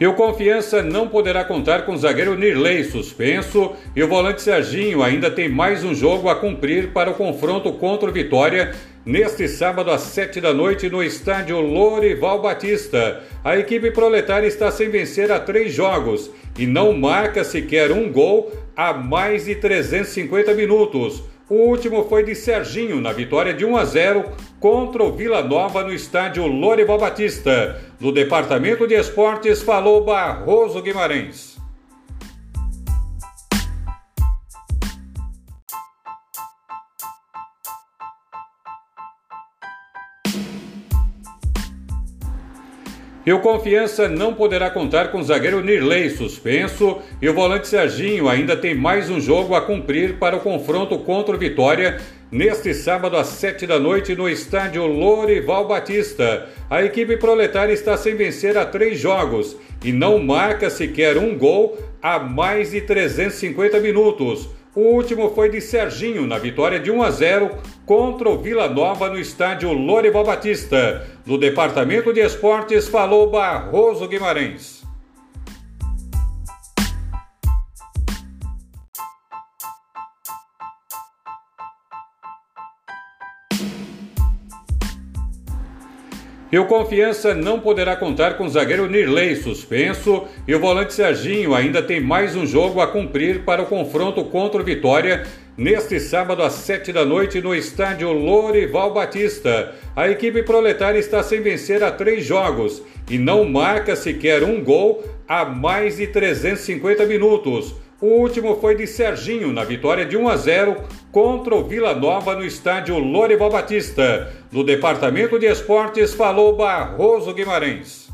E o Confiança não poderá contar com o zagueiro Nirley suspenso e o volante Serginho ainda tem mais um jogo a cumprir para o confronto contra o Vitória neste sábado às sete da noite no estádio Lorival Batista. A equipe proletária está sem vencer há três jogos e não marca sequer um gol há mais de 350 minutos. O último foi de Serginho na vitória de 1 a 0 contra o Vila Nova no estádio Lorival Batista. No departamento de esportes falou Barroso Guimarães. E o Confiança não poderá contar com o zagueiro Nirley suspenso e o volante Serginho ainda tem mais um jogo a cumprir para o confronto contra o Vitória neste sábado às sete da noite no estádio Lorival Batista. A equipe proletária está sem vencer há três jogos e não marca sequer um gol há mais de 350 minutos. O último foi de Serginho na vitória de 1 a 0 contra o Vila Nova no estádio Lorival Batista. No departamento de esportes falou Barroso Guimarães. E o Confiança não poderá contar com o zagueiro Nirley suspenso e o volante Serginho ainda tem mais um jogo a cumprir para o confronto contra o Vitória neste sábado às sete da noite no estádio Lorival Batista. A equipe proletária está sem vencer há três jogos e não marca sequer um gol há mais de 350 minutos. O último foi de Serginho na vitória de 1 a 0 contra o Vila Nova no estádio Lorival Batista. No departamento de esportes falou Barroso Guimarães.